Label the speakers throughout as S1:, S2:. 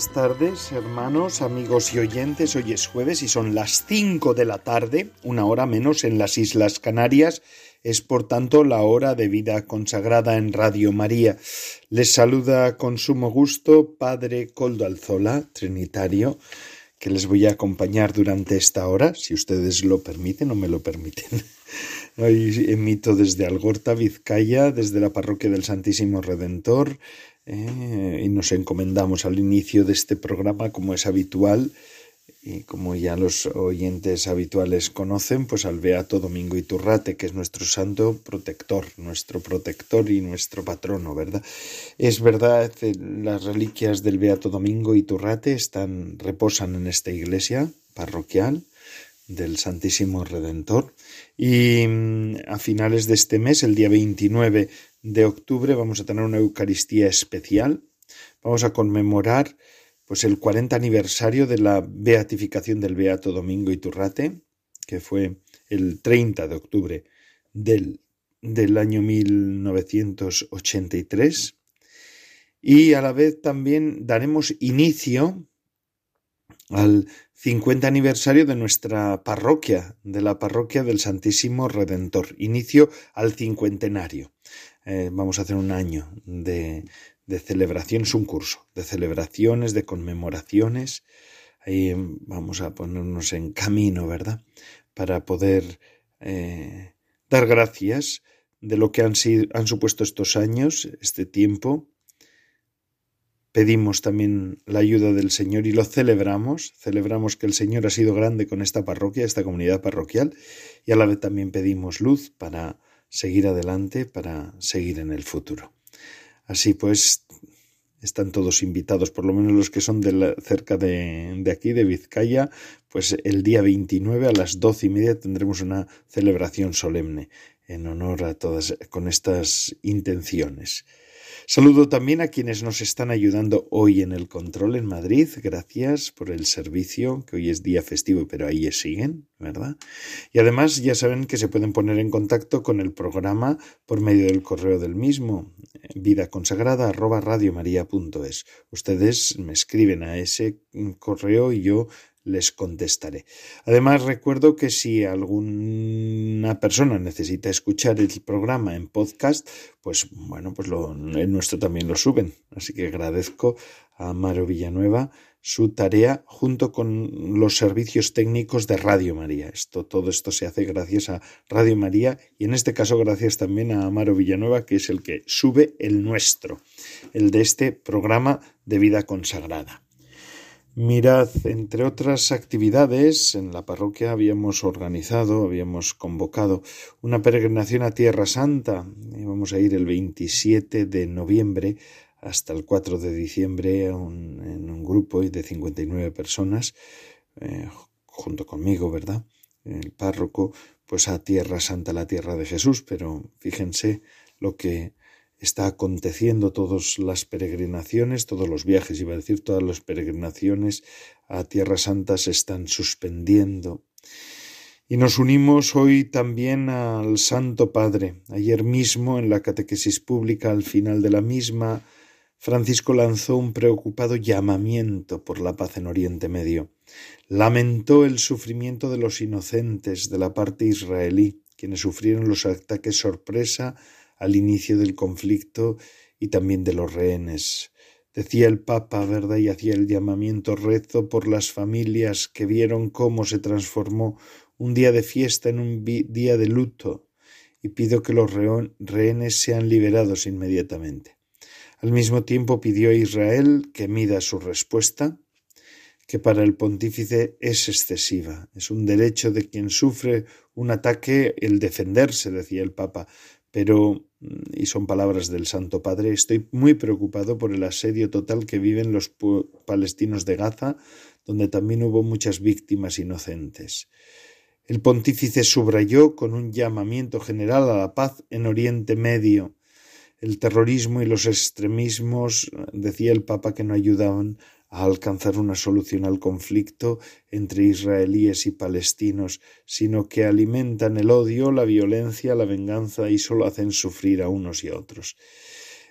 S1: Buenas tardes, hermanos, amigos y oyentes. Hoy es jueves y son las 5 de la tarde, una hora menos en las Islas Canarias. Es por tanto la hora de vida consagrada en Radio María. Les saluda con sumo gusto Padre Coldo Alzola, Trinitario, que les voy a acompañar durante esta hora, si ustedes lo permiten o me lo permiten. Hoy emito desde Algorta, Vizcaya, desde la parroquia del Santísimo Redentor eh, y nos encomendamos al inicio de este programa, como es habitual, y como ya los oyentes habituales conocen, pues al Beato Domingo Iturrate, que es nuestro santo protector, nuestro protector y nuestro patrono, ¿verdad? Es verdad, las reliquias del Beato Domingo Iturrate están, reposan en esta iglesia parroquial del Santísimo Redentor y mm, a finales de este mes, el día 29 de octubre vamos a tener una Eucaristía especial. Vamos a conmemorar pues el 40 aniversario de la beatificación del Beato Domingo Iturrate, que fue el 30 de octubre del, del año 1983. Y a la vez también daremos inicio al 50 aniversario de nuestra parroquia, de la parroquia del Santísimo Redentor, inicio al cincuentenario. Eh, vamos a hacer un año de, de celebraciones, un curso de celebraciones, de conmemoraciones. Ahí vamos a ponernos en camino, ¿verdad? Para poder eh, dar gracias de lo que han, sido, han supuesto estos años, este tiempo. Pedimos también la ayuda del Señor y lo celebramos. Celebramos que el Señor ha sido grande con esta parroquia, esta comunidad parroquial, y a la vez también pedimos luz para seguir adelante para seguir en el futuro. Así pues, están todos invitados, por lo menos los que son de cerca de, de, aquí, de Vizcaya, pues el día 29 a las doce y media tendremos una celebración solemne en honor a todas, con estas intenciones. Saludo también a quienes nos están ayudando hoy en el control en Madrid. Gracias por el servicio, que hoy es día festivo, pero ahí siguen, ¿verdad? Y además ya saben que se pueden poner en contacto con el programa por medio del correo del mismo, vida consagrada Ustedes me escriben a ese correo y yo les contestaré. Además, recuerdo que si alguna persona necesita escuchar el programa en podcast, pues bueno, pues lo, el nuestro también lo suben. Así que agradezco a Maro Villanueva su tarea junto con los servicios técnicos de Radio María. Esto, todo esto se hace gracias a Radio María y en este caso gracias también a Amaro Villanueva, que es el que sube el nuestro, el de este programa de vida consagrada. Mirad, entre otras actividades, en la parroquia habíamos organizado, habíamos convocado una peregrinación a Tierra Santa. Íbamos a ir el 27 de noviembre hasta el 4 de diciembre en un grupo de 59 personas, eh, junto conmigo, ¿verdad? El párroco, pues a Tierra Santa, la tierra de Jesús, pero fíjense lo que está aconteciendo todas las peregrinaciones, todos los viajes, iba a decir, todas las peregrinaciones a Tierra Santa se están suspendiendo. Y nos unimos hoy también al Santo Padre. Ayer mismo, en la catequesis pública, al final de la misma, Francisco lanzó un preocupado llamamiento por la paz en Oriente Medio. Lamentó el sufrimiento de los inocentes de la parte israelí, quienes sufrieron los ataques sorpresa al inicio del conflicto y también de los rehenes. Decía el Papa, ¿verdad? Y hacía el llamamiento rezo por las familias que vieron cómo se transformó un día de fiesta en un día de luto y pido que los rehenes sean liberados inmediatamente. Al mismo tiempo pidió a Israel que mida su respuesta, que para el pontífice es excesiva. Es un derecho de quien sufre un ataque el defenderse, decía el Papa, pero, y son palabras del Santo Padre, estoy muy preocupado por el asedio total que viven los palestinos de Gaza, donde también hubo muchas víctimas inocentes. El pontífice subrayó con un llamamiento general a la paz en Oriente Medio. El terrorismo y los extremismos, decía el Papa, que no ayudaban a alcanzar una solución al conflicto entre israelíes y palestinos, sino que alimentan el odio, la violencia, la venganza y solo hacen sufrir a unos y a otros.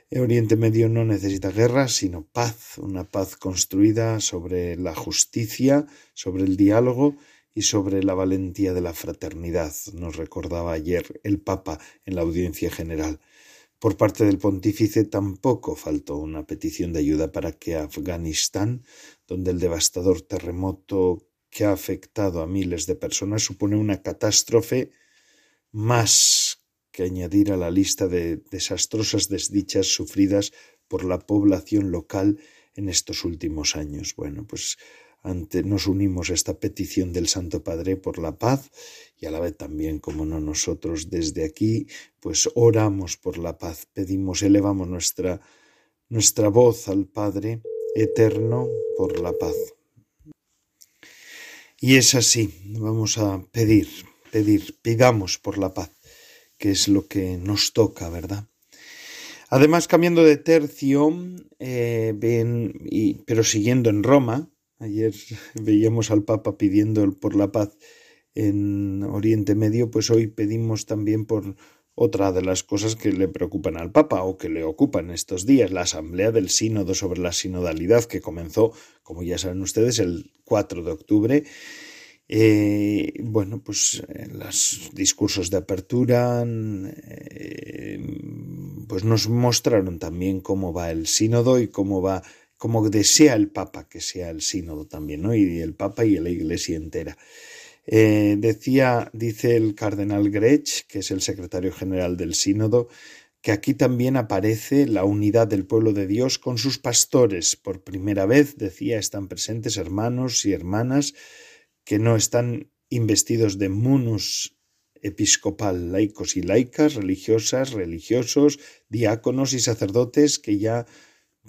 S1: El Oriente Medio no necesita guerra, sino paz, una paz construida sobre la justicia, sobre el diálogo y sobre la valentía de la fraternidad, nos recordaba ayer el Papa en la audiencia general. Por parte del pontífice tampoco faltó una petición de ayuda para que Afganistán, donde el devastador terremoto que ha afectado a miles de personas supone una catástrofe más que añadir a la lista de desastrosas desdichas sufridas por la población local en estos últimos años. Bueno, pues ante, nos unimos a esta petición del Santo Padre por la paz y a la vez también, como no nosotros desde aquí, pues oramos por la paz, pedimos, elevamos nuestra, nuestra voz al Padre eterno por la paz. Y es así, vamos a pedir, pedir, pidamos por la paz, que es lo que nos toca, ¿verdad? Además, cambiando de tercio, eh, y, pero siguiendo en Roma, Ayer veíamos al Papa pidiendo por la paz en Oriente Medio, pues hoy pedimos también por otra de las cosas que le preocupan al Papa o que le ocupan estos días, la Asamblea del Sínodo sobre la Sinodalidad, que comenzó, como ya saben ustedes, el 4 de octubre. Eh, bueno, pues los discursos de apertura eh, pues nos mostraron también cómo va el sínodo y cómo va como desea el Papa que sea el sínodo también, ¿no? Y el Papa y la Iglesia entera. Eh, decía, dice el cardenal Grech, que es el secretario general del sínodo, que aquí también aparece la unidad del pueblo de Dios con sus pastores. Por primera vez, decía, están presentes hermanos y hermanas que no están investidos de munus episcopal, laicos y laicas, religiosas, religiosos, diáconos y sacerdotes que ya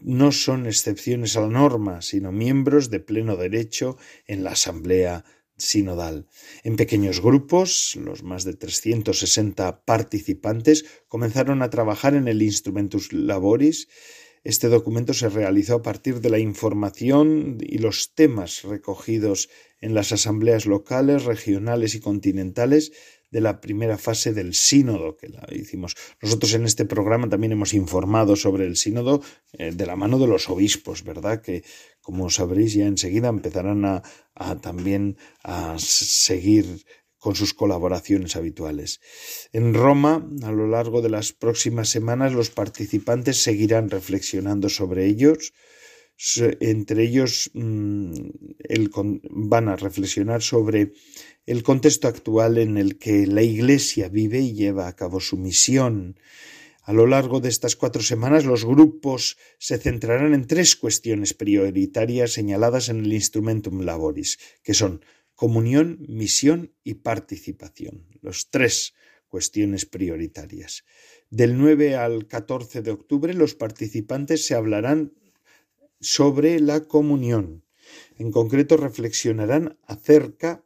S1: no son excepciones a la norma, sino miembros de pleno derecho en la Asamblea sinodal. En pequeños grupos, los más de 360 participantes comenzaron a trabajar en el Instrumentus Laboris. Este documento se realizó a partir de la información y los temas recogidos en las asambleas locales, regionales y continentales de la primera fase del sínodo que la hicimos. Nosotros en este programa también hemos informado sobre el sínodo eh, de la mano de los obispos, ¿verdad? Que como sabréis ya enseguida empezarán a, también a seguir con sus colaboraciones habituales. En Roma, a lo largo de las próximas semanas, los participantes seguirán reflexionando sobre ellos. Entre ellos mm, van a reflexionar sobre el contexto actual en el que la Iglesia vive y lleva a cabo su misión. A lo largo de estas cuatro semanas los grupos se centrarán en tres cuestiones prioritarias señaladas en el Instrumentum Laboris, que son comunión, misión y participación. Los tres cuestiones prioritarias. Del 9 al 14 de octubre los participantes se hablarán sobre la comunión. En concreto reflexionarán acerca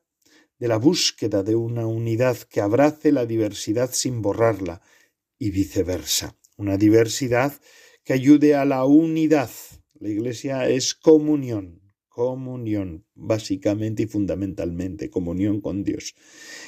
S1: de la búsqueda de una unidad que abrace la diversidad sin borrarla, y viceversa, una diversidad que ayude a la unidad. La Iglesia es comunión, comunión, básicamente y fundamentalmente, comunión con Dios.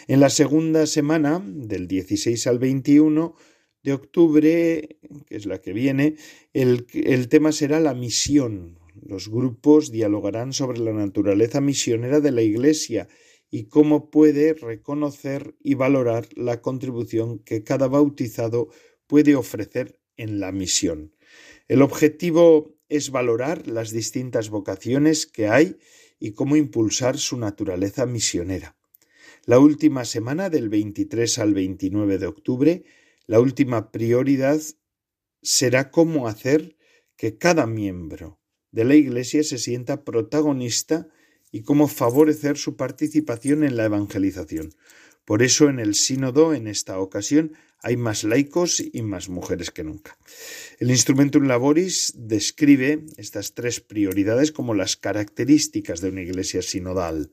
S1: En la segunda semana, del 16 al 21 de octubre, que es la que viene, el, el tema será la misión. Los grupos dialogarán sobre la naturaleza misionera de la Iglesia y cómo puede reconocer y valorar la contribución que cada bautizado puede ofrecer en la misión. El objetivo es valorar las distintas vocaciones que hay y cómo impulsar su naturaleza misionera. La última semana, del 23 al 29 de octubre, la última prioridad será cómo hacer que cada miembro de la Iglesia se sienta protagonista y cómo favorecer su participación en la evangelización. Por eso en el sínodo, en esta ocasión, hay más laicos y más mujeres que nunca. El Instrumentum Laboris describe estas tres prioridades como las características de una iglesia sinodal.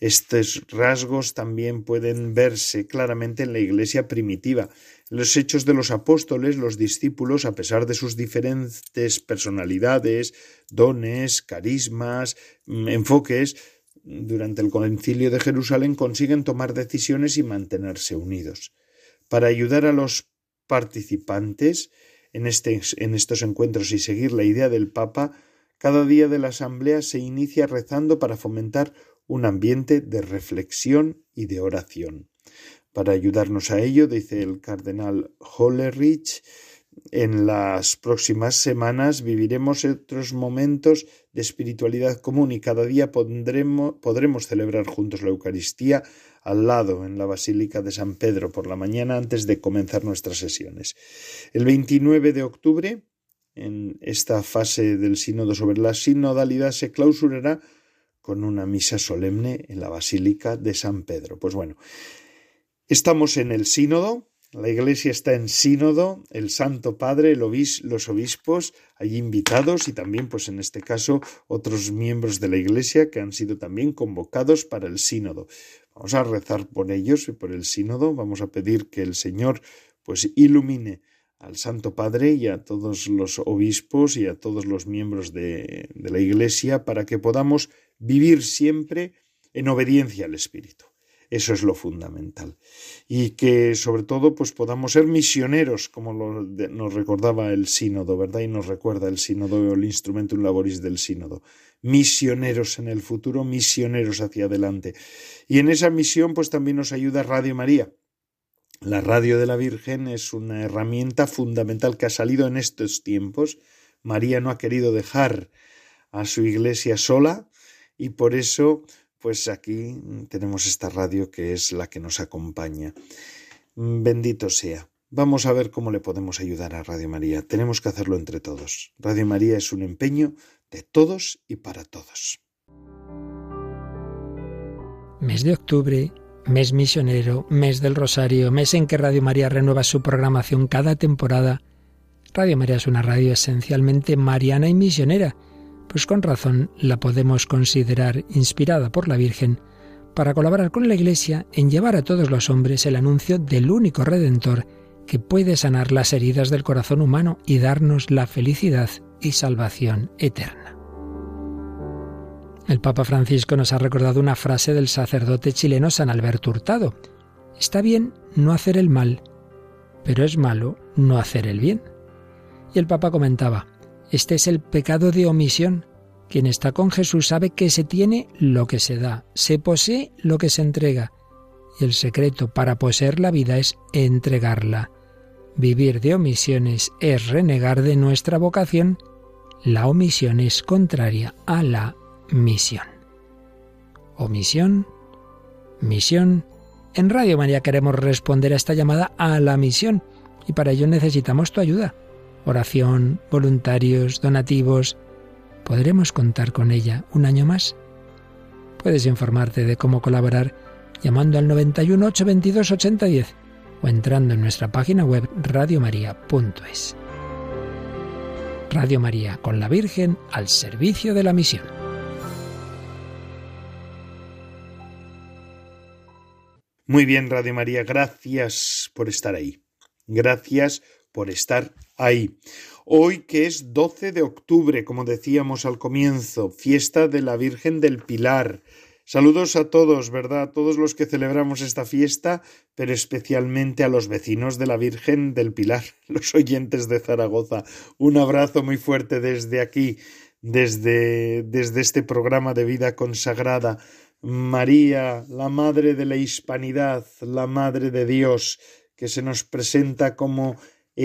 S1: Estos rasgos también pueden verse claramente en la iglesia primitiva. Los hechos de los apóstoles, los discípulos, a pesar de sus diferentes personalidades, dones, carismas, mm, enfoques, durante el concilio de Jerusalén consiguen tomar decisiones y mantenerse unidos. Para ayudar a los participantes en, este, en estos encuentros y seguir la idea del Papa, cada día de la Asamblea se inicia rezando para fomentar un ambiente de reflexión y de oración. Para ayudarnos a ello, dice el cardenal Hollerich, en las próximas semanas viviremos otros momentos de espiritualidad común y cada día podremos celebrar juntos la Eucaristía al lado en la Basílica de San Pedro por la mañana antes de comenzar nuestras sesiones. El 29 de octubre, en esta fase del sínodo sobre la sinodalidad, se clausurará con una misa solemne en la Basílica de San Pedro. Pues bueno, estamos en el sínodo, la Iglesia está en sínodo, el Santo Padre, los obispos allí invitados y también, pues en este caso, otros miembros de la Iglesia que han sido también convocados para el sínodo. Vamos a rezar por ellos y por el sínodo, vamos a pedir que el Señor pues ilumine al Santo Padre y a todos los obispos y a todos los miembros de, de la Iglesia para que podamos vivir siempre en obediencia al Espíritu. Eso es lo fundamental. Y que sobre todo pues podamos ser misioneros, como nos recordaba el sínodo, ¿verdad? Y nos recuerda el sínodo, el instrumentum laboris del sínodo. Misioneros en el futuro, misioneros hacia adelante. Y en esa misión pues también nos ayuda Radio María. La radio de la Virgen es una herramienta fundamental que ha salido en estos tiempos. María no ha querido dejar a su iglesia sola y por eso pues aquí tenemos esta radio que es la que nos acompaña. Bendito sea. Vamos a ver cómo le podemos ayudar a Radio María. Tenemos que hacerlo entre todos. Radio María es un empeño de todos y para todos.
S2: Mes de octubre, mes misionero, mes del Rosario, mes en que Radio María renueva su programación cada temporada. Radio María es una radio esencialmente mariana y misionera pues con razón la podemos considerar inspirada por la Virgen para colaborar con la Iglesia en llevar a todos los hombres el anuncio del único Redentor que puede sanar las heridas del corazón humano y darnos la felicidad y salvación eterna. El Papa Francisco nos ha recordado una frase del sacerdote chileno San Alberto Hurtado. Está bien no hacer el mal, pero es malo no hacer el bien. Y el Papa comentaba, este es el pecado de omisión. Quien está con Jesús sabe que se tiene lo que se da, se posee lo que se entrega. Y el secreto para poseer la vida es entregarla. Vivir de omisiones es renegar de nuestra vocación. La omisión es contraria a la misión. Omisión, misión. En Radio María queremos responder a esta llamada a la misión y para ello necesitamos tu ayuda oración, voluntarios, donativos. ¿Podremos contar con ella un año más? Puedes informarte de cómo colaborar llamando al 91 822 8010 o entrando en nuestra página web radiomaria.es. Radio María con la Virgen al servicio de la misión.
S1: Muy bien, Radio María, gracias por estar ahí. Gracias por estar ahí. Hoy que es 12 de octubre, como decíamos al comienzo, fiesta de la Virgen del Pilar. Saludos a todos, ¿verdad? A todos los que celebramos esta fiesta, pero especialmente a los vecinos de la Virgen del Pilar, los oyentes de Zaragoza. Un abrazo muy fuerte desde aquí, desde, desde este programa de vida consagrada. María, la Madre de la Hispanidad, la Madre de Dios, que se nos presenta como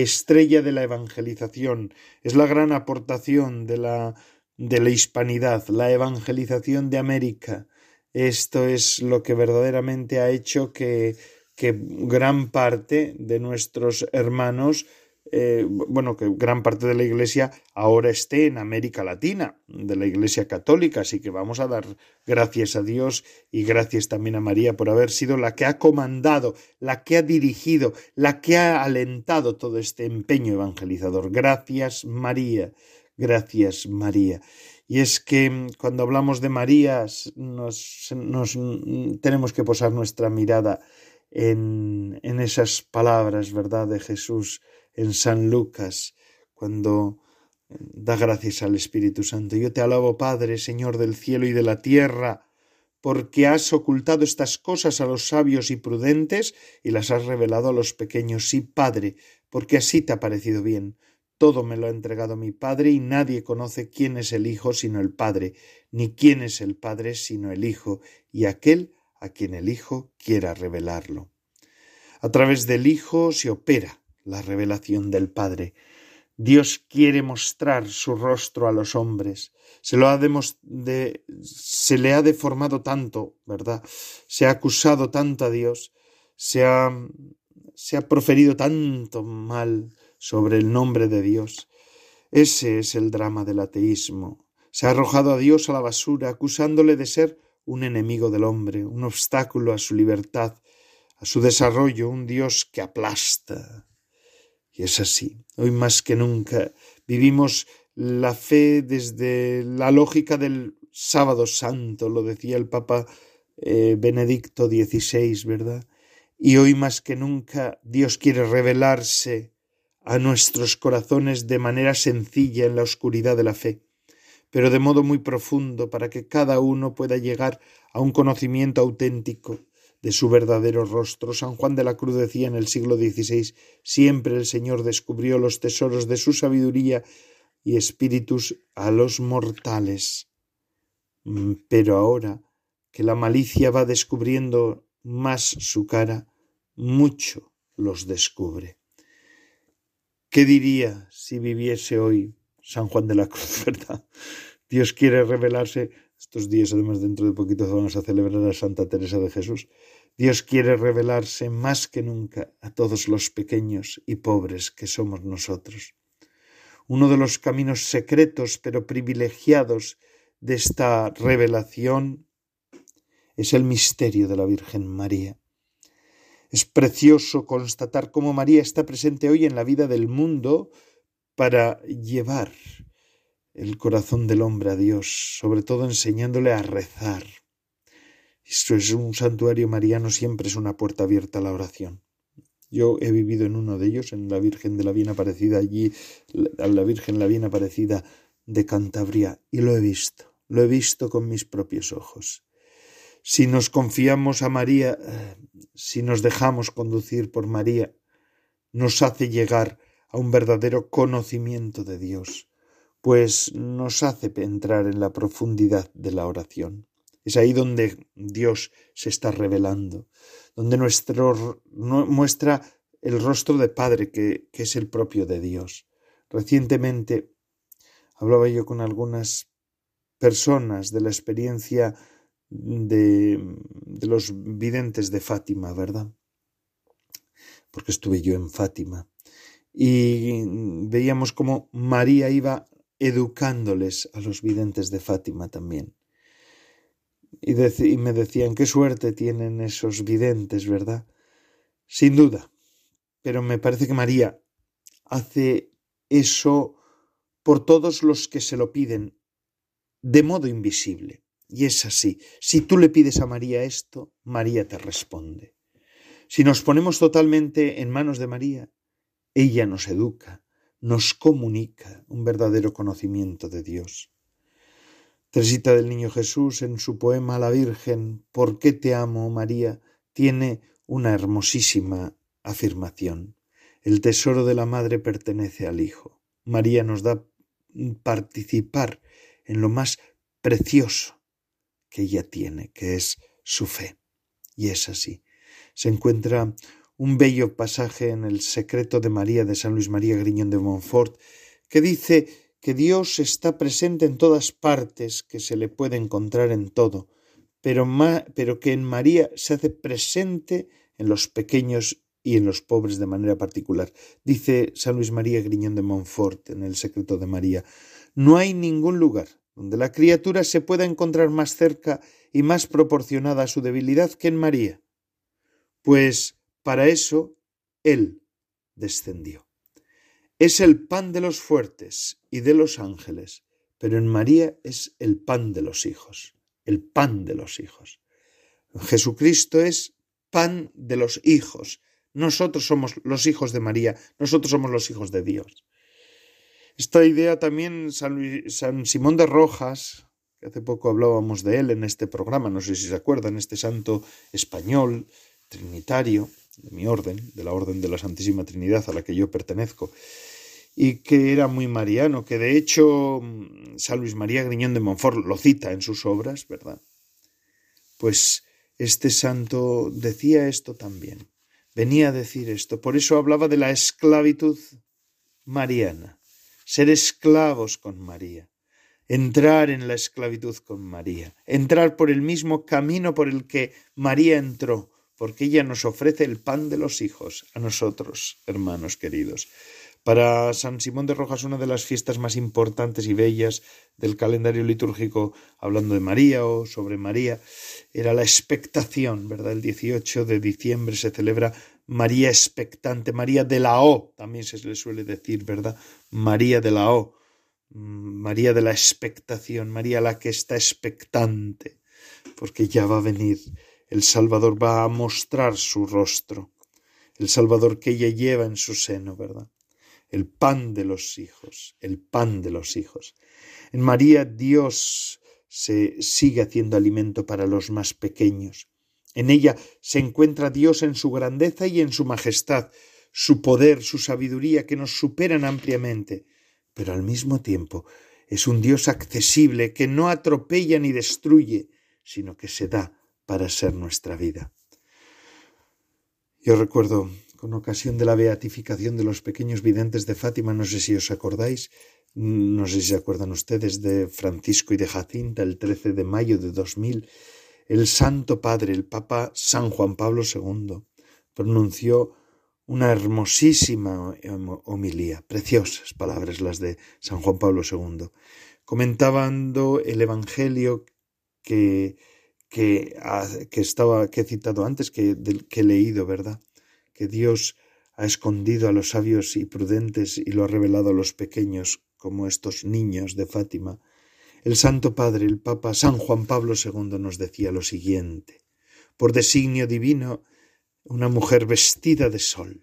S1: estrella de la evangelización. Es la gran aportación de la, de la hispanidad, la evangelización de América. Esto es lo que verdaderamente ha hecho que, que gran parte de nuestros hermanos eh, bueno, que gran parte de la Iglesia ahora esté en América Latina, de la Iglesia Católica, así que vamos a dar gracias a Dios y gracias también a María por haber sido la que ha comandado, la que ha dirigido, la que ha alentado todo este empeño evangelizador. Gracias María, gracias María. Y es que mm, cuando hablamos de María nos, nos mm, tenemos que posar nuestra mirada en, en esas palabras, ¿verdad?, de Jesús en San Lucas, cuando eh, da gracias al Espíritu Santo. Yo te alabo, Padre, Señor del cielo y de la tierra, porque has ocultado estas cosas a los sabios y prudentes y las has revelado a los pequeños. Sí, Padre, porque así te ha parecido bien. Todo me lo ha entregado mi Padre y nadie conoce quién es el Hijo sino el Padre, ni quién es el Padre sino el Hijo, y aquel a quien el Hijo quiera revelarlo. A través del Hijo se opera la revelación del Padre. Dios quiere mostrar su rostro a los hombres. Se, lo ha de, se le ha deformado tanto, ¿verdad? Se ha acusado tanto a Dios, se ha, se ha proferido tanto mal sobre el nombre de Dios. Ese es el drama del ateísmo. Se ha arrojado a Dios a la basura, acusándole de ser un enemigo del hombre, un obstáculo a su libertad, a su desarrollo, un Dios que aplasta. Y es así. Hoy más que nunca vivimos la fe desde la lógica del sábado santo, lo decía el Papa eh, Benedicto XVI, ¿verdad? Y hoy más que nunca Dios quiere revelarse a nuestros corazones de manera sencilla en la oscuridad de la fe, pero de modo muy profundo para que cada uno pueda llegar a un conocimiento auténtico de su verdadero rostro. San Juan de la Cruz decía en el siglo XVI siempre el Señor descubrió los tesoros de su sabiduría y espíritus a los mortales. Mm, pero ahora que la malicia va descubriendo más su cara, mucho los descubre. ¿Qué diría si viviese hoy San Juan de la Cruz, verdad? Dios quiere revelarse estos días, además, dentro de poquito vamos a celebrar a Santa Teresa de Jesús. Dios quiere revelarse más que nunca a todos los pequeños y pobres que somos nosotros. Uno de los caminos secretos pero privilegiados de esta revelación es el misterio de la Virgen María. Es precioso constatar cómo María está presente hoy en la vida del mundo para llevar el corazón del hombre a Dios, sobre todo enseñándole a rezar. Esto es un santuario mariano, siempre es una puerta abierta a la oración. Yo he vivido en uno de ellos, en la Virgen de la Bien Aparecida, allí, a la Virgen la Bien Aparecida de Cantabria, y lo he visto, lo he visto con mis propios ojos. Si nos confiamos a María, si nos dejamos conducir por María, nos hace llegar a un verdadero conocimiento de Dios, pues nos hace entrar en la profundidad de la oración. Es ahí donde Dios se está revelando, donde nuestro, muestra el rostro de Padre que, que es el propio de Dios. Recientemente hablaba yo con algunas personas de la experiencia de, de, los videntes de Fátima, ¿verdad? Porque estuve yo en Fátima. Y veíamos cómo María iba educándoles a los videntes de Fátima también. Y, me decían, qué suerte tienen esos videntes, ¿verdad? Sin duda. Pero me parece que María hace eso por todos los que se lo piden, de modo invisible. Y es así. Si tú le pides a María esto, María te responde. Si nos ponemos totalmente en manos de María, ella nos educa, nos comunica un verdadero conocimiento de Dios. Teresita del Niño Jesús en su poema La Virgen, ¿por qué te amo, María? tiene una hermosísima afirmación. El tesoro de la madre pertenece al Hijo. María nos da participar en lo más precioso que ella tiene, que es su fe. Y es así. Se encuentra un bello pasaje en el Secreto de María de San Luis María Griñón de Montfort, que dice que Dios está presente en todas partes, que se le puede encontrar en todo, pero, pero que en María se hace presente en los pequeños y en los pobres de manera particular. Dice San Luis María Griñón de Montfort en El secreto de María, no hay ningún lugar donde la criatura se pueda encontrar más cerca y más proporcionada a su debilidad que en María, pues para eso Él descendió. Es el pan de los fuertes y de los ángeles, pero en María es el pan de los hijos, el pan de los hijos. Jesucristo es pan de los hijos. Nosotros somos los hijos de María, nosotros somos los hijos de Dios. Esta idea también San, Simón de Rojas, que hace poco hablábamos de él en este programa, no sé si se acuerdan, este santo español, trinitario, de mi orden, de la orden de la Santísima Trinidad a la que yo pertenezco, y que era muy mariano, que de hecho mm, San Luis María Griñón de Montfort lo cita en sus obras, ¿verdad? Pues este santo decía esto también, venía a decir esto, por eso hablaba de la esclavitud mariana, ser esclavos con María, entrar en la esclavitud con María, entrar por el mismo camino por el que María entró, porque ella nos ofrece el pan de los hijos a nosotros, hermanos queridos. Para San Simón de Rojas, una de las fiestas más importantes y bellas del calendario litúrgico, hablando de María o sobre María, era la expectación, ¿verdad? El 18 de diciembre se celebra María expectante, María de la O, también se le suele decir, ¿verdad? María de la O, mm, María de la expectación, María la que está expectante, porque ya va a venir, el Salvador va a mostrar su rostro, el Salvador que ella lleva en su seno, ¿verdad? el pan de los hijos, el pan de los hijos. En María Dios se sigue haciendo alimento para los más pequeños. En ella se encuentra Dios en su grandeza y en su majestad, su poder, su sabiduría que nos superan ampliamente, pero al mismo tiempo es un Dios accesible que no atropella ni destruye, sino que se da para ser nuestra vida. Yo recuerdo con ocasión de la beatificación de los pequeños videntes de Fátima, no sé si os acordáis, no sé si se acuerdan ustedes de Francisco y de Jacinta el 13 de mayo de 2000, el Santo Padre, el Papa San Juan Pablo II, pronunció una hermosísima homilía, preciosas palabras las de San Juan Pablo II, comentando el Evangelio que, que, que estaba que he citado antes, que, que he leído, ¿verdad? que Dios ha escondido a los sabios y prudentes y lo ha revelado a los pequeños, como estos niños de Fátima, el Santo Padre, el Papa San Juan Pablo II nos decía lo siguiente por designio divino, una mujer vestida de sol,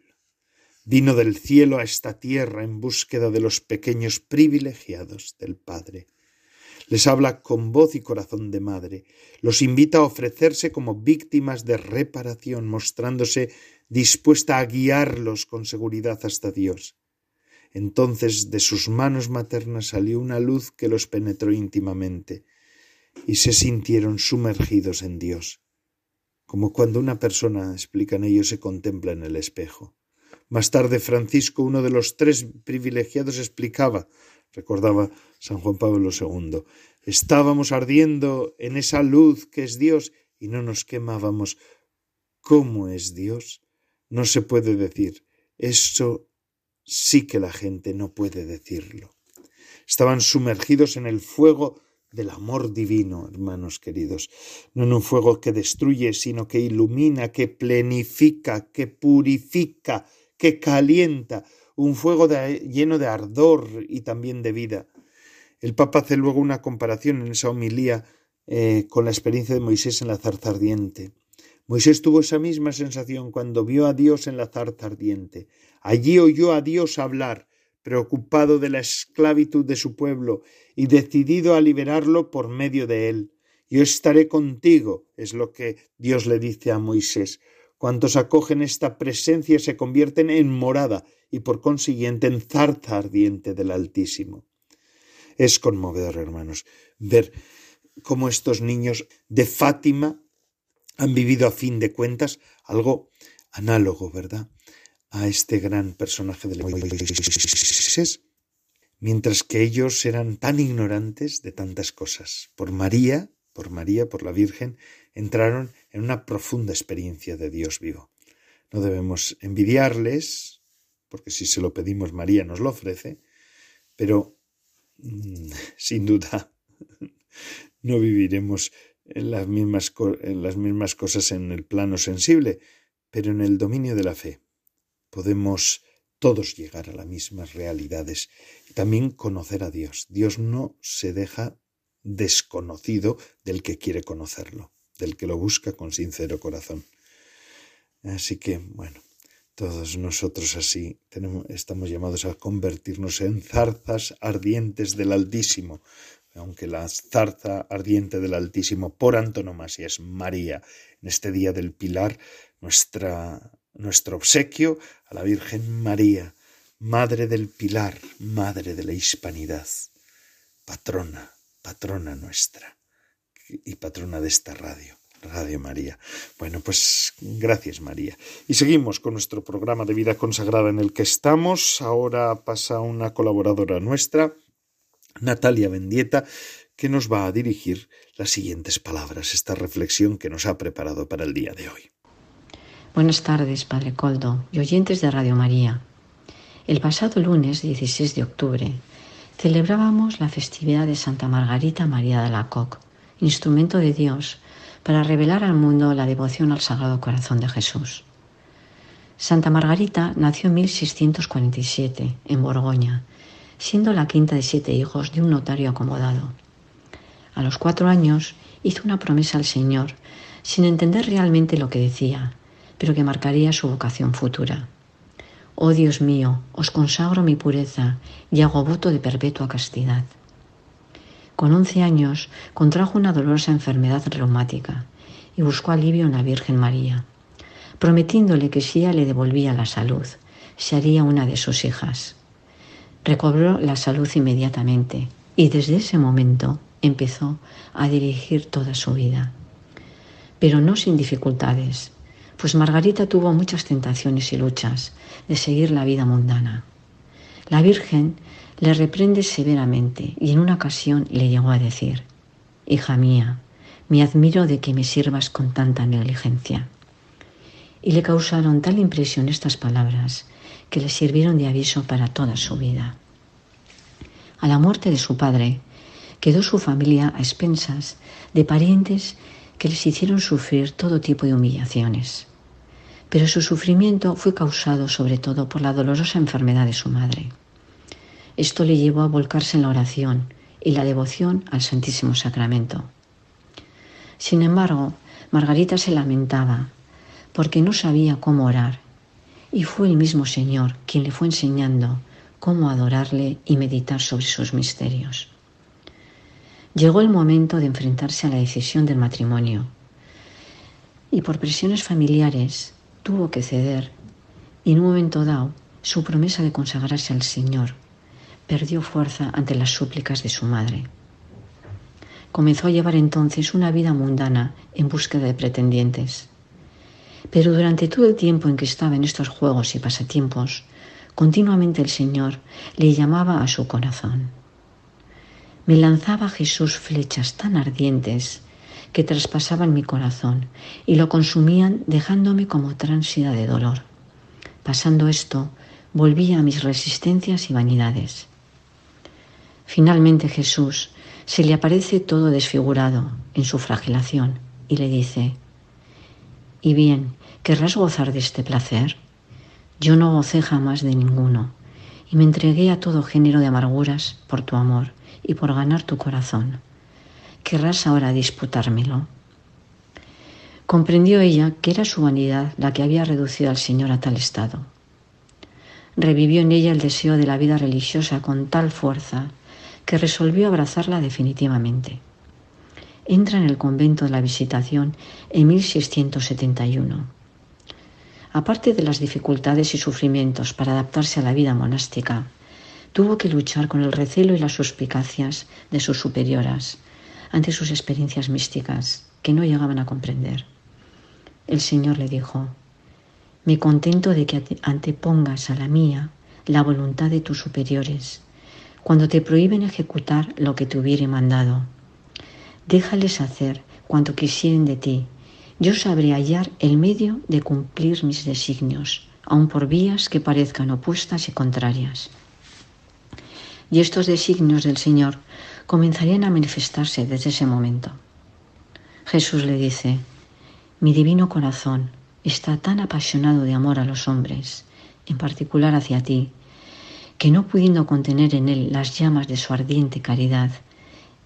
S1: vino del cielo a esta tierra en búsqueda de los pequeños privilegiados del Padre. Les habla con voz y corazón de madre, los invita a ofrecerse como víctimas de reparación, mostrándose dispuesta a guiarlos con seguridad hasta Dios. Entonces de sus manos maternas salió una luz que los penetró íntimamente, y se sintieron sumergidos en Dios, como cuando una persona, explican ellos, se contempla en el espejo. Más tarde Francisco, uno de los tres privilegiados, explicaba, recordaba San Juan Pablo II, estábamos ardiendo en esa luz que es Dios y no nos quemábamos. ¿Cómo es Dios? No se puede decir. Eso sí que la gente no puede decirlo. Estaban sumergidos en el fuego del amor divino, hermanos queridos, no en un fuego que destruye, sino que ilumina, que plenifica, que purifica, que calienta, un fuego lleno de ardor y también de vida. El Papa hace luego una comparación en esa homilía eh, con la experiencia de Moisés en la zarza ardiente. Moisés tuvo esa misma sensación cuando vio a Dios en la zarza ardiente. Allí oyó a Dios hablar, preocupado de la esclavitud de su pueblo y decidido a liberarlo por medio de él. Yo estaré contigo, es lo que Dios le dice a Moisés. Cuantos acogen esta presencia se convierten en morada y por consiguiente en zarza ardiente del Altísimo. Es conmovedor, hermanos, ver cómo estos niños de Fátima han vivido a fin de cuentas algo análogo, ¿verdad? A este gran personaje de Moisés, mientras que ellos eran tan ignorantes de tantas cosas. Por María, por María, por la Virgen, entraron en una profunda experiencia de Dios vivo. No debemos envidiarles, porque si se lo pedimos María nos lo ofrece, pero mm, sin duda no viviremos en las, mismas, en las mismas cosas en el plano sensible, pero en el dominio de la fe podemos todos llegar a las mismas realidades y también conocer a Dios. Dios no se deja desconocido del que quiere conocerlo, del que lo busca con sincero corazón. Así que, bueno, todos nosotros así tenemos, estamos llamados a convertirnos en zarzas ardientes del Altísimo, aunque la zarza ardiente del Altísimo por antonomasia es María, en este día del Pilar, nuestro obsequio a la Virgen María, Madre del Pilar, Madre de la Hispanidad, patrona, patrona nuestra y patrona de esta radio. Radio María. Bueno, pues gracias María. Y seguimos con nuestro programa de vida consagrada en el que estamos. Ahora pasa una colaboradora nuestra, Natalia Bendieta, que nos va a dirigir las siguientes palabras, esta reflexión que nos ha preparado para el día de hoy.
S3: Buenas tardes, Padre Coldo y oyentes de Radio María. El pasado lunes 16 de octubre celebrábamos la festividad de Santa Margarita María de la Coque, instrumento de Dios para revelar al mundo la devoción al Sagrado Corazón de Jesús. Santa Margarita nació en 1647 en Borgoña siendo la quinta de siete hijos de un notario acomodado. A los cuatro años hizo una promesa al Señor, sin entender realmente lo que decía, pero que marcaría su vocación futura. Oh Dios mío, os consagro mi pureza y hago voto de perpetua castidad. Con once años contrajo una dolorosa enfermedad reumática y buscó alivio en la Virgen María, prometiéndole que si ella le devolvía la salud, se haría una de sus hijas. Recobró la salud inmediatamente y desde ese momento empezó a dirigir toda su vida. Pero no sin dificultades, pues Margarita tuvo muchas tentaciones y luchas de seguir la vida mundana. La Virgen le reprende severamente y en una ocasión le llegó a decir, Hija mía, me admiro de que me sirvas con tanta negligencia. Y le causaron tal impresión estas palabras que le sirvieron de aviso para toda su vida. A la muerte de su padre, quedó su familia a expensas de parientes que les hicieron sufrir todo tipo de humillaciones. Pero su sufrimiento fue causado sobre todo por la dolorosa enfermedad de su madre. Esto le llevó a volcarse en la oración y la devoción al Santísimo Sacramento. Sin embargo, Margarita se lamentaba porque no sabía cómo orar y fue el mismo Señor quien le fue enseñando cómo adorarle y meditar sobre sus misterios. Llegó el momento de enfrentarse a la decisión del matrimonio y por presiones familiares tuvo que ceder y en un momento dado su promesa de consagrarse al Señor perdió fuerza ante las súplicas de su madre. Comenzó a llevar entonces una vida mundana en búsqueda de pretendientes. Pero durante todo el tiempo en que estaba en estos juegos y pasatiempos, continuamente el Señor le llamaba a su corazón. Me lanzaba Jesús flechas tan ardientes que traspasaban mi corazón y lo consumían dejándome como tránsida de dolor. Pasando esto, volvía a mis resistencias y vanidades. Finalmente Jesús se le aparece todo desfigurado en su fragilación y le dice, ¿y bien, querrás gozar de este placer? Yo no gocé jamás de ninguno y me entregué a todo género de amarguras por tu amor y por ganar tu corazón. ¿Querrás ahora disputármelo? Comprendió ella que era su vanidad la que había reducido al Señor a tal estado. Revivió en ella el deseo de la vida religiosa con tal fuerza que resolvió abrazarla definitivamente. Entra en el convento de la Visitación en 1671 Aparte de las dificultades y sufrimientos para adaptarse a la vida monástica, tuvo que luchar con el recelo y las suspicacias de sus superioras ante sus experiencias místicas que no llegaban a comprender. El Señor le dijo, me contento de que antepongas a la mía la voluntad de tus superiores cuando te prohíben ejecutar lo que te hubiere mandado. Déjales hacer cuanto quisieren de ti yo sabré hallar el medio de cumplir mis designios, aun por vías que parezcan opuestas y contrarias. Y estos designios del Señor comenzarían a manifestarse desde ese momento. Jesús le dice, mi divino corazón está tan apasionado de amor a los hombres, en particular hacia ti, que no pudiendo contener en él las llamas de su ardiente caridad,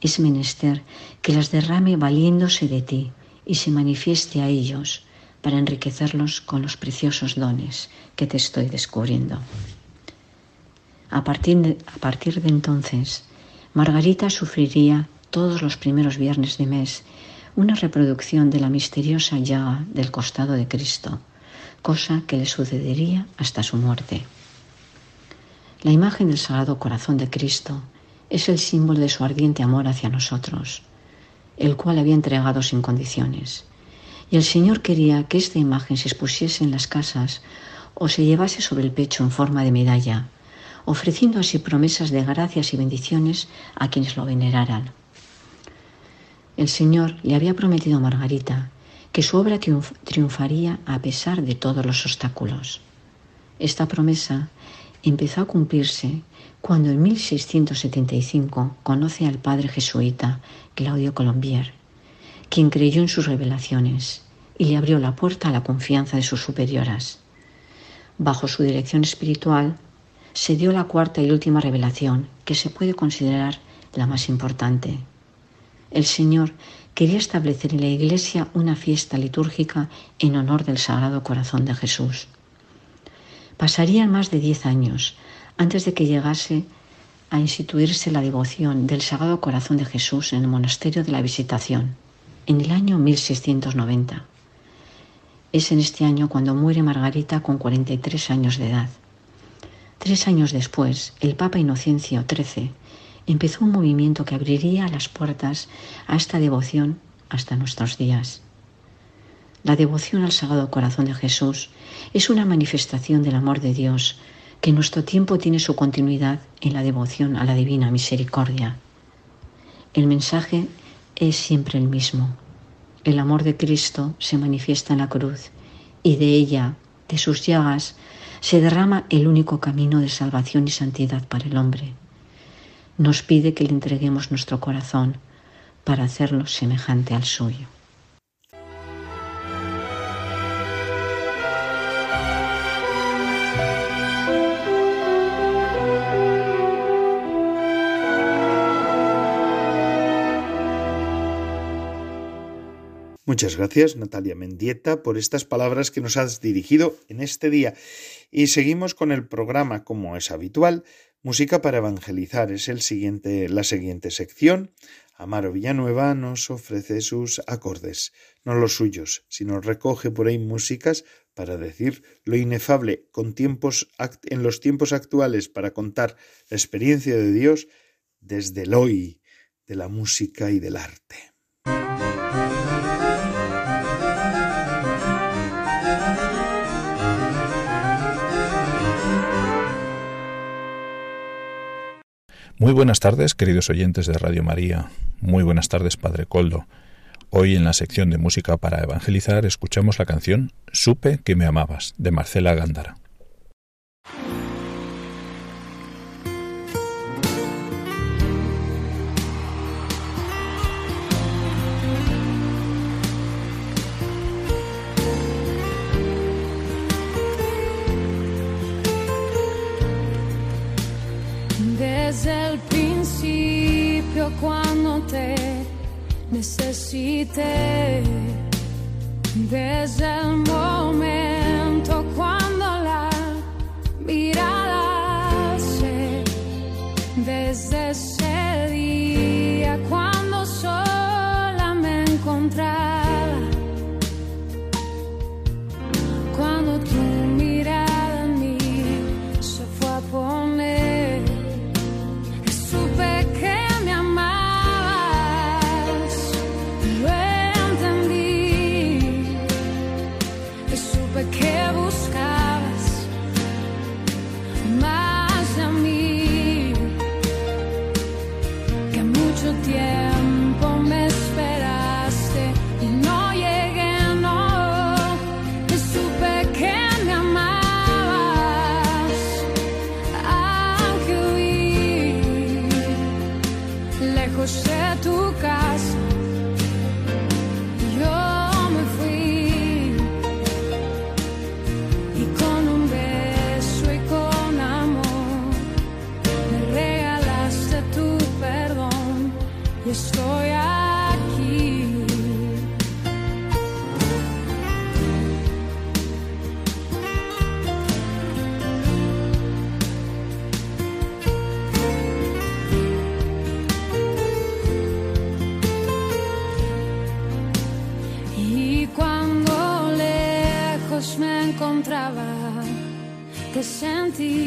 S3: es menester que las derrame valiéndose de ti y se manifieste a ellos para enriquecerlos con los preciosos dones que te estoy descubriendo. A partir de, a partir de entonces, Margarita sufriría todos los primeros viernes de mes una reproducción de la misteriosa llaga del costado de Cristo, cosa que le sucedería hasta su muerte. La imagen del Sagrado Corazón de Cristo es el símbolo de su ardiente amor hacia nosotros, el cual había entregado sin condiciones. Y el Señor quería que esta imagen se expusiese en las casas o se llevase sobre el pecho en forma de medalla, ofreciendo así promesas de gracias y bendiciones a quienes lo veneraran. El Señor le había prometido a Margarita que su obra triunfaría a pesar de todos los obstáculos. Esta promesa empezó a cumplirse cuando en 1675 conoce al padre jesuita Claudio Colombier, quien creyó en sus revelaciones y le abrió la puerta a la confianza de sus superioras. Bajo su dirección espiritual se dio la cuarta y última revelación, que se puede considerar la más importante, el Señor quería establecer en la iglesia una fiesta litúrgica en honor del Sagrado Corazón de Jesús. Pasarían más de diez años antes de que llegase a instituirse la devoción del Sagrado Corazón de Jesús en el Monasterio de la Visitación, en el año 1690. Es en este año cuando muere Margarita con 43 años de edad. Tres años después, el Papa Inocencio XIII empezó un movimiento que abriría las puertas a esta devoción hasta nuestros días. La devoción al Sagrado Corazón de Jesús es una manifestación del amor de Dios que en nuestro tiempo tiene su continuidad en la devoción a la Divina Misericordia. El mensaje es siempre el mismo. El amor de Cristo se manifiesta en la cruz y de ella, de sus llagas, se derrama el único camino de salvación y santidad para el hombre nos pide que le entreguemos nuestro corazón para hacerlo semejante al suyo.
S1: Muchas gracias, Natalia Mendieta, por estas palabras que nos has dirigido en este día. Y seguimos con el programa, como es habitual, Música para evangelizar es el siguiente, la siguiente sección. Amaro Villanueva nos ofrece sus acordes, no los suyos, sino recoge por ahí músicas para decir lo inefable con tiempos en los tiempos actuales para contar la experiencia de Dios desde el hoy de la música y del arte.
S4: Muy buenas tardes, queridos oyentes de Radio María. Muy buenas tardes, Padre Coldo. Hoy en la sección de música para evangelizar escuchamos la canción Supe que me amabas, de Marcela Gándara.
S5: Necesité desde el momento cuando la mirada desde ese día cuando sola me encontraba empty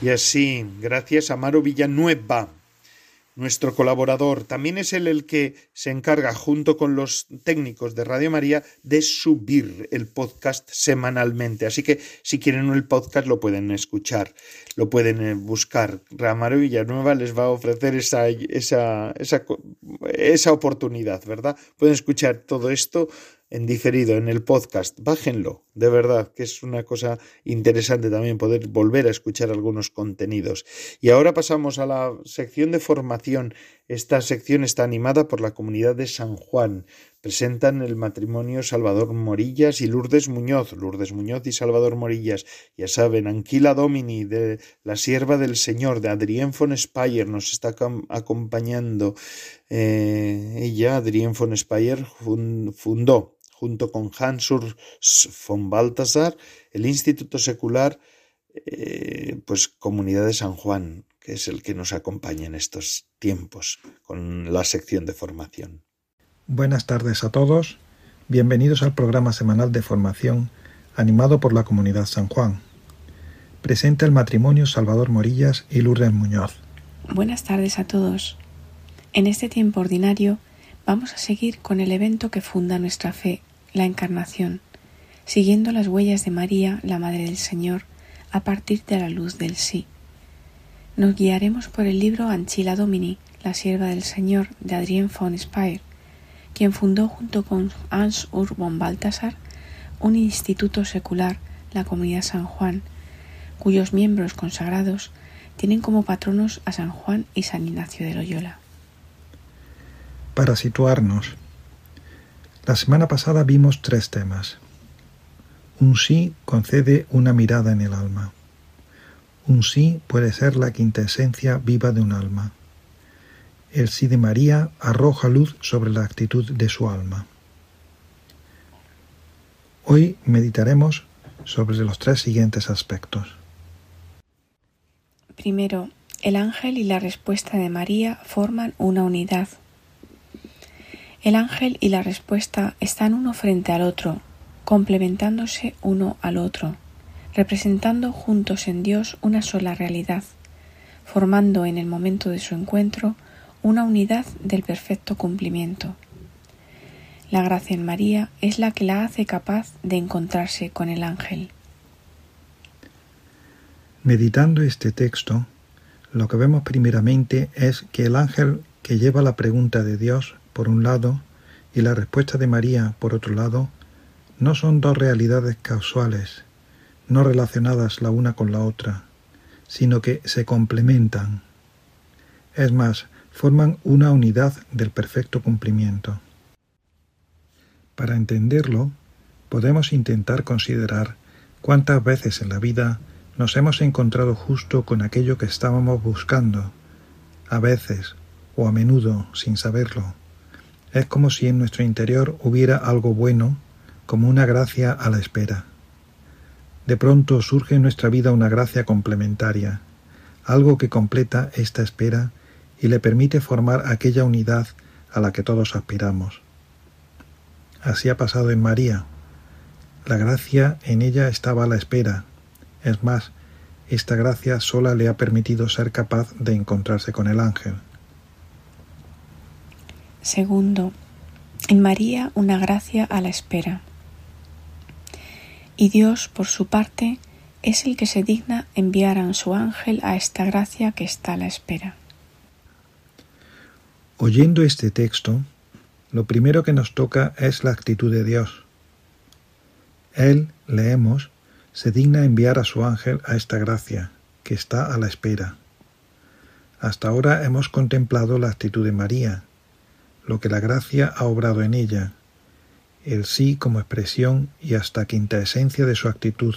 S5: Y
S1: así, gracias a Maro Villanueva, nuestro colaborador, también es él el que se encarga, junto con los técnicos de Radio María, de subir el podcast semanalmente. Así que si quieren el podcast lo pueden escuchar, lo pueden eh, buscar. Ramaro Villanueva les va a ofrecer esa, esa, esa, esa oportunidad, ¿verdad? Pueden escuchar todo esto en diferido en el podcast. Bájenlo, de verdad, que es una cosa interesante también poder volver a escuchar algunos contenidos. Y ahora pasamos a la sección de formación. Esta sección está animada por la comunidad de San Juan. Presentan el matrimonio Salvador Morillas y Lourdes Muñoz. Lourdes Muñoz y Salvador Morillas. Ya saben, Anquila Domini, de la sierva del Señor, de Adrienne von Speyer, nos está acompañando. Eh, ella, Adrienne von Speyer, fundó junto con Hans Urs von Balthasar, el Instituto Secular, eh, pues Comunidad de San Juan, que es el que nos acompaña en estos tiempos con la sección de formación.
S6: Buenas tardes a todos, bienvenidos al programa semanal de formación animado por la Comunidad San Juan. Presenta el matrimonio Salvador Morillas y Lourdes Muñoz.
S7: Buenas tardes a todos. En este tiempo ordinario vamos a seguir con el evento que funda nuestra fe, la Encarnación, siguiendo las huellas de María, la Madre del Señor, a partir de la luz del sí. Nos guiaremos por el libro Anchila Domini, la sierva del Señor, de Adrienne von Speyer, quien fundó junto con Hans Urs von Balthasar un instituto secular, la Comunidad San Juan, cuyos miembros consagrados tienen como patronos a San Juan y San Ignacio de Loyola.
S6: Para situarnos, la semana pasada vimos tres temas. Un sí concede una mirada en el alma. Un sí puede ser la quintesencia viva de un alma. El sí de María arroja luz sobre la actitud de su alma. Hoy meditaremos sobre los tres siguientes aspectos.
S7: Primero, el ángel y la respuesta de María forman una unidad. El ángel y la respuesta están uno frente al otro, complementándose uno al otro, representando juntos en Dios una sola realidad, formando en el momento de su encuentro una unidad del perfecto cumplimiento. La gracia en María es la que la hace capaz de encontrarse con el ángel.
S6: Meditando este texto, lo que vemos primeramente es que el ángel que lleva la pregunta de Dios por un lado y la respuesta de María por otro lado no son dos realidades causales, no relacionadas la una con la otra, sino que se complementan. Es más, forman una unidad del perfecto cumplimiento. Para entenderlo, podemos intentar considerar cuántas veces en la vida nos hemos encontrado justo con aquello que estábamos buscando, a veces o a menudo sin saberlo. Es como si en nuestro interior hubiera algo bueno, como una gracia a la espera. De pronto surge en nuestra vida una gracia complementaria, algo que completa esta espera y le permite formar aquella unidad a la que todos aspiramos. Así ha pasado en María. La gracia en ella estaba a la espera. Es más, esta gracia sola le ha permitido ser capaz de encontrarse con el ángel.
S7: Segundo, en María una gracia a la espera. Y Dios, por su parte, es el que se digna enviar a su ángel a esta gracia que está a la espera.
S6: Oyendo este texto, lo primero que nos toca es la actitud de Dios. Él, leemos, se digna enviar a su ángel a esta gracia, que está a la espera. Hasta ahora hemos contemplado la actitud de María, lo que la gracia ha obrado en ella, el sí como expresión y hasta quinta esencia de su actitud,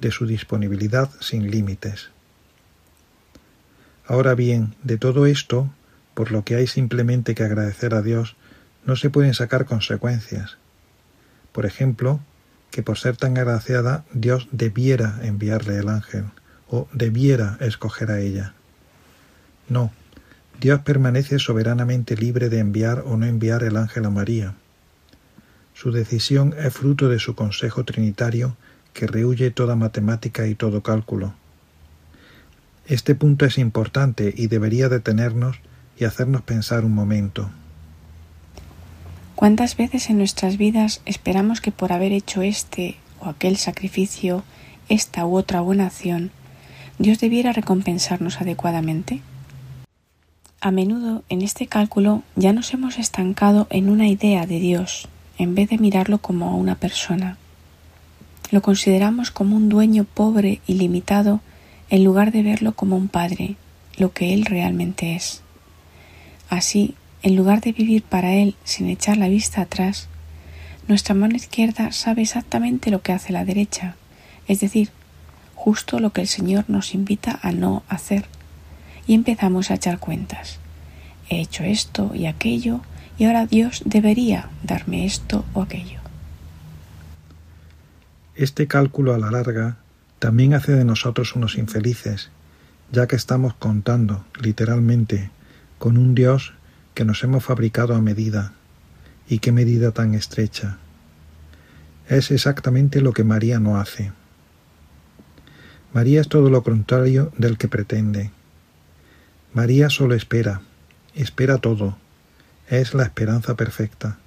S6: de su disponibilidad sin límites. Ahora bien, de todo esto por lo que hay simplemente que agradecer a Dios, no se pueden sacar consecuencias. Por ejemplo, que por ser tan agraciada Dios debiera enviarle el ángel o debiera escoger a ella. No, Dios permanece soberanamente libre de enviar o no enviar el ángel a María. Su decisión es fruto de su consejo trinitario que rehuye toda matemática y todo cálculo. Este punto es importante y debería detenernos y hacernos pensar un momento.
S7: ¿Cuántas veces en nuestras vidas esperamos que por haber hecho este o aquel sacrificio, esta u otra buena acción, Dios debiera recompensarnos adecuadamente? A menudo en este cálculo ya nos hemos estancado en una idea de Dios, en vez de mirarlo como a una persona. Lo consideramos como un dueño pobre y limitado en lugar de verlo como un padre, lo que Él realmente es. Así, en lugar de vivir para Él sin echar la vista atrás, nuestra mano izquierda sabe exactamente lo que hace la derecha, es decir, justo lo que el Señor nos invita a no hacer, y empezamos a echar cuentas. He hecho esto y aquello, y ahora Dios debería darme esto o aquello.
S6: Este cálculo a la larga también hace de nosotros unos infelices, ya que estamos contando, literalmente, con un Dios que nos hemos fabricado a medida, y qué medida tan estrecha. Es exactamente lo que María no hace. María es todo lo contrario del que pretende. María solo espera, espera todo, es la esperanza perfecta.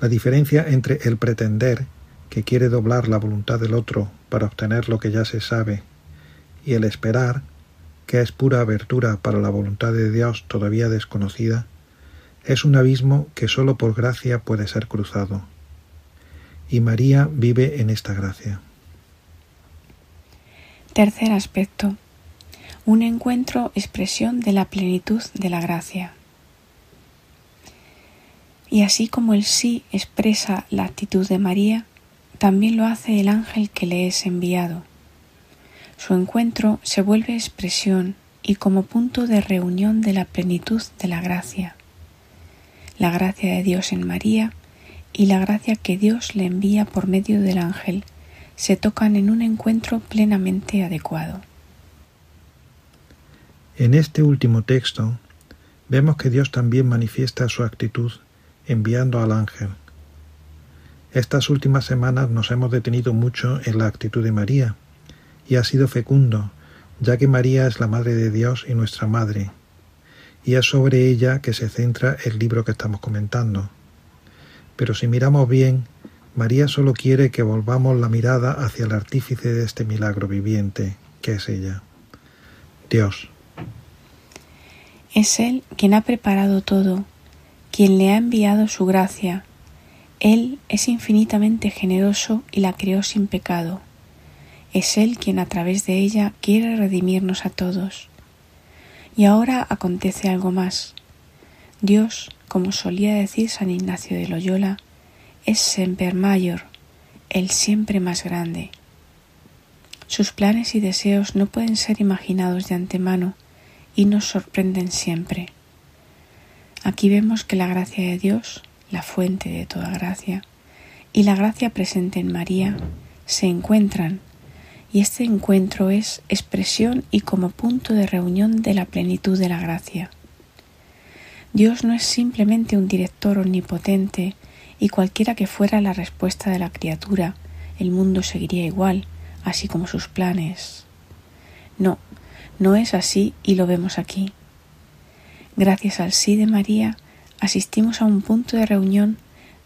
S6: La diferencia entre el pretender, que quiere doblar la voluntad del otro para obtener lo que ya se sabe, y el esperar, que es pura abertura para la voluntad de Dios todavía desconocida, es un abismo que sólo por gracia puede ser cruzado. Y María vive en esta gracia.
S7: Tercer aspecto. Un encuentro expresión de la plenitud de la gracia. Y así como el sí expresa la actitud de María, también lo hace el ángel que le es enviado. Su encuentro se vuelve expresión y como punto de reunión de la plenitud de la gracia. La gracia de Dios en María y la gracia que Dios le envía por medio del ángel se tocan en un encuentro plenamente adecuado.
S6: En este último texto vemos que Dios también manifiesta su actitud enviando al ángel. Estas últimas semanas nos hemos detenido mucho en la actitud de María, y ha sido fecundo, ya que María es la Madre de Dios y nuestra Madre, y es sobre ella que se centra el libro que estamos comentando. Pero si miramos bien, María solo quiere que volvamos la mirada hacia el artífice de este milagro viviente, que es ella, Dios.
S7: Es Él quien ha preparado todo, quien le ha enviado su gracia. Él es infinitamente generoso y la creó sin pecado. Es Él quien a través de ella quiere redimirnos a todos. Y ahora acontece algo más. Dios, como solía decir San Ignacio de Loyola, es Semper Mayor, el siempre más grande. Sus planes y deseos no pueden ser imaginados de antemano y nos sorprenden siempre. Aquí vemos que la gracia de Dios, la fuente de toda gracia, y la gracia presente en María se encuentran y este encuentro es expresión y como punto de reunión de la plenitud de la gracia. Dios no es simplemente un director omnipotente y cualquiera que fuera la respuesta de la criatura, el mundo seguiría igual, así como sus planes. No, no es así y lo vemos aquí. Gracias al sí de María, asistimos a un punto de reunión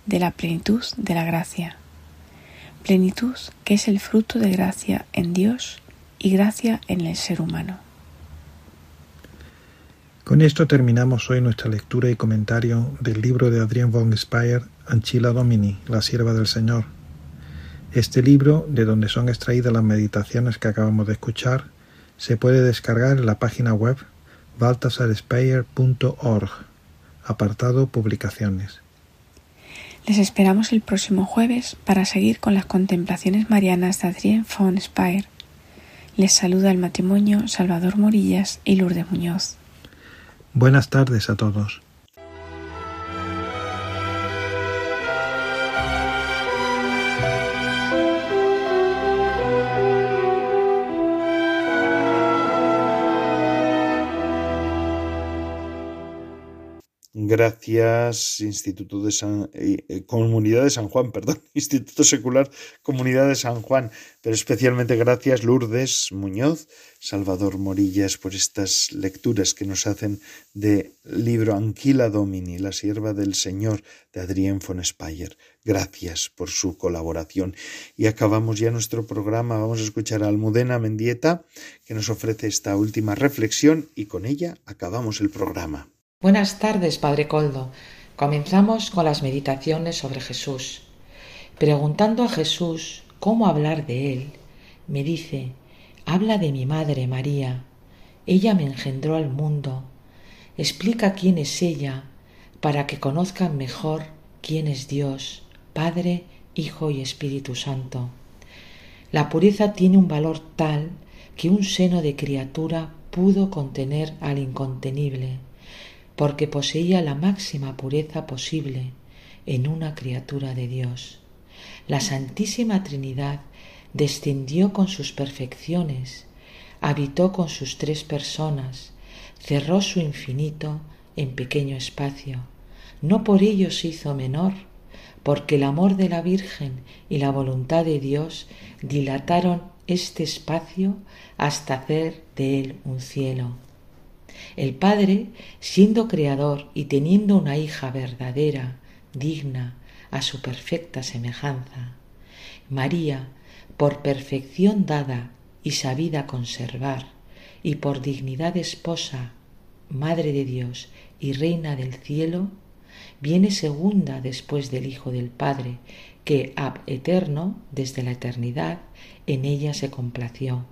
S7: de la plenitud de la gracia plenitud que es el fruto de gracia en Dios y gracia en el ser humano.
S6: Con esto terminamos hoy nuestra lectura y comentario del libro de Adrián von Speyer, Anchila Domini, la sierva del Señor. Este libro, de donde son extraídas las meditaciones que acabamos de escuchar, se puede descargar en la página web apartado Publicaciones.
S7: Les esperamos el próximo jueves para seguir con las contemplaciones marianas de Adrien von Speyer. Les saluda el matrimonio Salvador Morillas y Lourdes Muñoz.
S6: Buenas tardes a todos.
S1: Gracias, Instituto de San, eh, eh, Comunidad de San Juan, perdón, Instituto Secular Comunidad de San Juan, pero especialmente gracias Lourdes Muñoz, Salvador Morillas, por estas lecturas que nos hacen de libro Anquila Domini, la sierva del Señor, de Adrián von Speyer. Gracias por su colaboración. Y acabamos ya nuestro programa. Vamos a escuchar a Almudena Mendieta, que nos ofrece esta última reflexión, y con ella acabamos el programa.
S8: Buenas tardes, Padre Coldo. Comenzamos con las meditaciones sobre Jesús. Preguntando a Jesús cómo hablar de Él, me dice, habla de mi Madre María. Ella me engendró al mundo. Explica quién es ella para que conozcan mejor quién es Dios, Padre, Hijo y Espíritu Santo. La pureza tiene un valor tal que un seno de criatura pudo contener al incontenible porque poseía la máxima pureza posible en una criatura de Dios. La Santísima Trinidad descendió con sus perfecciones, habitó con sus tres personas, cerró su infinito en pequeño espacio. No por ello se hizo menor, porque el amor de la Virgen y la voluntad de Dios dilataron este espacio hasta hacer de él un cielo. El Padre, siendo creador y teniendo una hija verdadera, digna, a su perfecta semejanza. María, por perfección dada y sabida conservar, y por dignidad esposa, Madre de Dios y Reina del cielo, viene segunda después del Hijo del Padre, que ab eterno, desde la eternidad, en ella se complació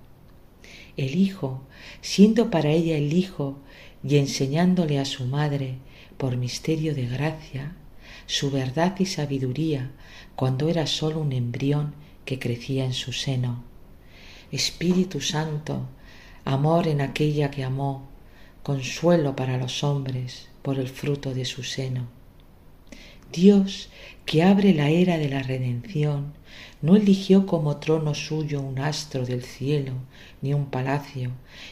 S8: el Hijo, siendo para ella el Hijo y enseñándole a su madre, por misterio de gracia, su verdad y sabiduría cuando era sólo un embrión que crecía en su seno. Espíritu Santo, amor en aquella que amó, consuelo para los hombres por el fruto de su seno. Dios, que abre la era de la redención, no eligió como trono suyo un astro del cielo, ni un palacio,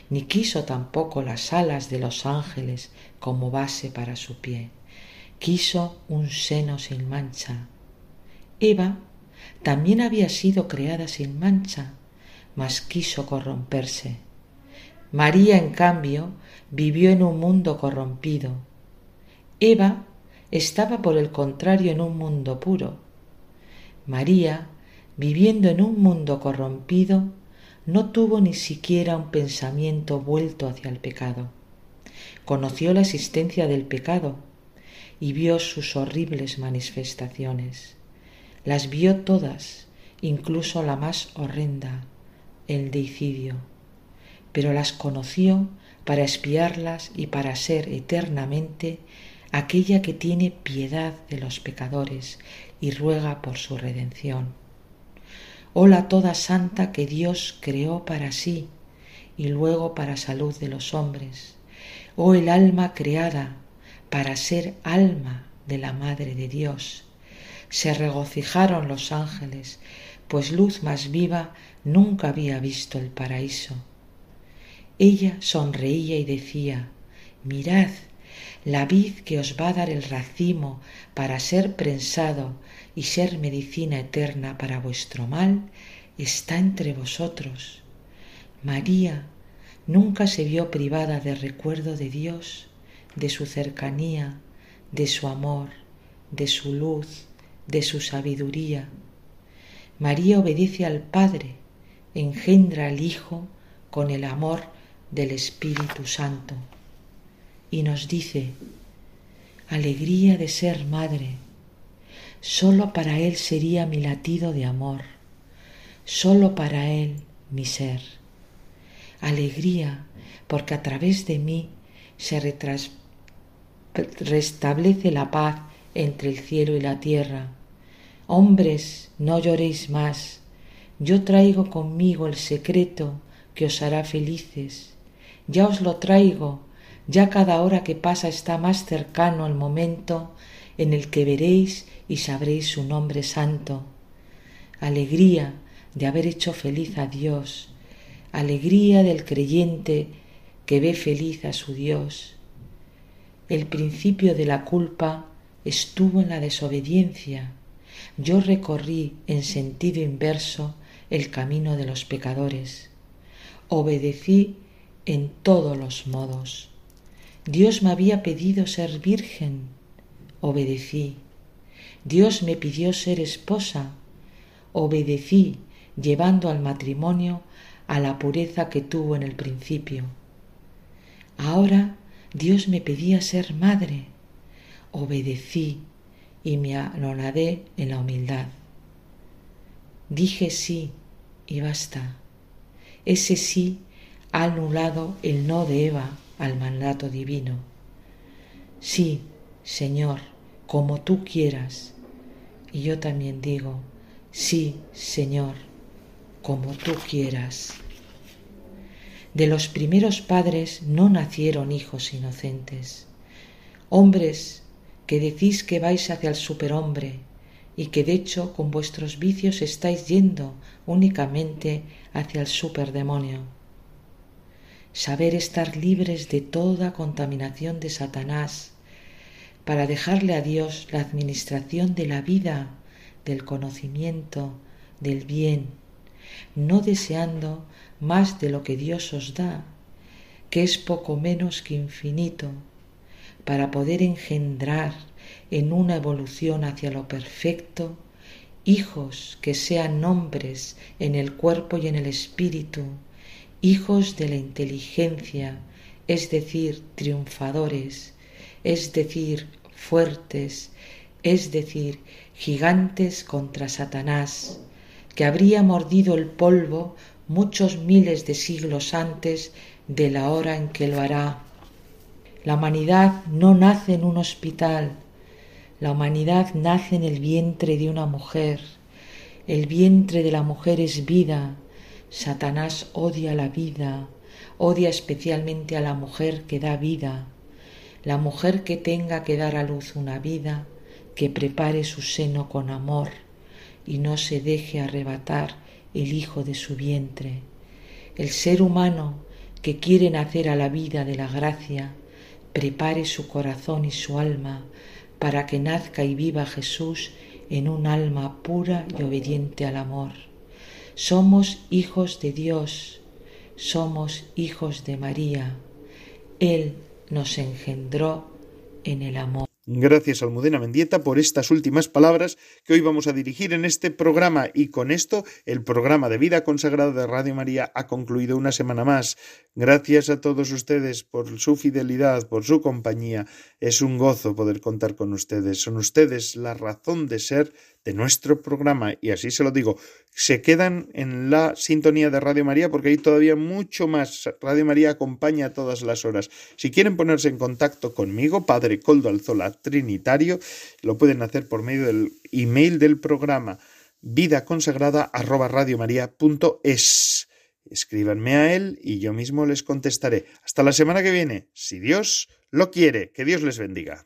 S8: ni quiso tampoco las alas de los ángeles como base para su pie. Quiso un seno sin mancha. Eva también había sido creada sin mancha, mas quiso corromperse. María, en cambio, vivió en un mundo corrompido. Eva estaba por el contrario en un mundo puro. María, viviendo en un mundo corrompido, no tuvo ni siquiera un pensamiento vuelto hacia el pecado. Conoció la existencia del pecado y vio sus horribles manifestaciones. Las vio todas, incluso la más horrenda, el deicidio, pero las conoció para espiarlas y para ser eternamente aquella que tiene piedad de los pecadores y ruega por su redención. Hola toda santa que Dios creó para sí y luego para salud de los hombres. Oh el alma creada para ser alma de la Madre de Dios. Se regocijaron los ángeles, pues luz más viva nunca había visto el paraíso. Ella sonreía y decía, mirad, la vid que os va a dar el racimo para ser prensado y ser medicina eterna para vuestro mal, está entre vosotros. María nunca se vio privada de recuerdo de Dios, de su cercanía, de su amor, de su luz, de su sabiduría. María obedece al Padre, engendra al Hijo con el amor del Espíritu Santo y nos dice, alegría de ser madre, sólo para Él sería mi latido de amor, sólo para Él mi ser. Alegría porque a través de mí se restablece la paz entre el cielo y la tierra. Hombres, no lloréis más, yo traigo conmigo el secreto que os hará felices. Ya os lo traigo ya cada hora que pasa está más cercano el momento en el que veréis y sabréis su nombre santo. Alegría de haber hecho feliz a Dios, alegría del creyente que ve feliz a su Dios. El principio de la culpa estuvo en la desobediencia. Yo recorrí en sentido inverso el camino de los pecadores. Obedecí en todos los modos. Dios me había pedido ser virgen. Obedecí. Dios me pidió ser esposa. Obedecí, llevando al matrimonio a la pureza que tuvo en el principio. Ahora Dios me pedía ser madre. Obedecí y me anonadé en la humildad. Dije sí y basta. Ese sí ha anulado el no de Eva al mandato divino. Sí, Señor, como tú quieras. Y yo también digo, sí, Señor, como tú quieras. De los primeros padres no nacieron hijos inocentes, hombres que decís que vais hacia el superhombre y que de hecho con vuestros vicios estáis yendo únicamente hacia el superdemonio saber estar libres de toda contaminación de Satanás, para dejarle a Dios la administración de la vida, del conocimiento, del bien, no deseando más de lo que Dios os da, que es poco menos que infinito, para poder engendrar en una evolución hacia lo perfecto hijos que sean nombres en el cuerpo y en el espíritu, hijos de la inteligencia, es decir, triunfadores, es decir, fuertes, es decir, gigantes contra Satanás, que habría mordido el polvo muchos miles de siglos antes de la hora en que lo hará. La humanidad no nace en un hospital, la humanidad nace en el vientre de una mujer. El vientre de la mujer es vida, Satanás odia la vida, odia especialmente a la mujer que da vida. La mujer que tenga que dar a luz una vida que prepare su seno con amor y no se deje arrebatar el hijo de su vientre. El ser humano que quiere nacer a la vida de la gracia, prepare su corazón y su alma para que nazca y viva Jesús en un alma pura y obediente al amor. Somos hijos de Dios, somos hijos de María. Él nos engendró en el amor.
S1: Gracias Almudena Mendieta por estas últimas palabras que hoy vamos a dirigir en este programa y con esto el programa de vida consagrada de Radio María ha concluido una semana más. Gracias a todos ustedes por su fidelidad, por su compañía. Es un gozo poder contar con ustedes. Son ustedes la razón de ser de nuestro programa y así se lo digo. Se quedan en la sintonía de Radio María porque hay todavía mucho más. Radio María acompaña todas las horas. Si quieren ponerse en contacto conmigo, Padre Coldo Alzola Trinitario, lo pueden hacer por medio del email del programa vida consagrada Escríbanme a él y yo mismo les contestaré. Hasta la semana que viene, si Dios lo quiere. Que Dios les bendiga.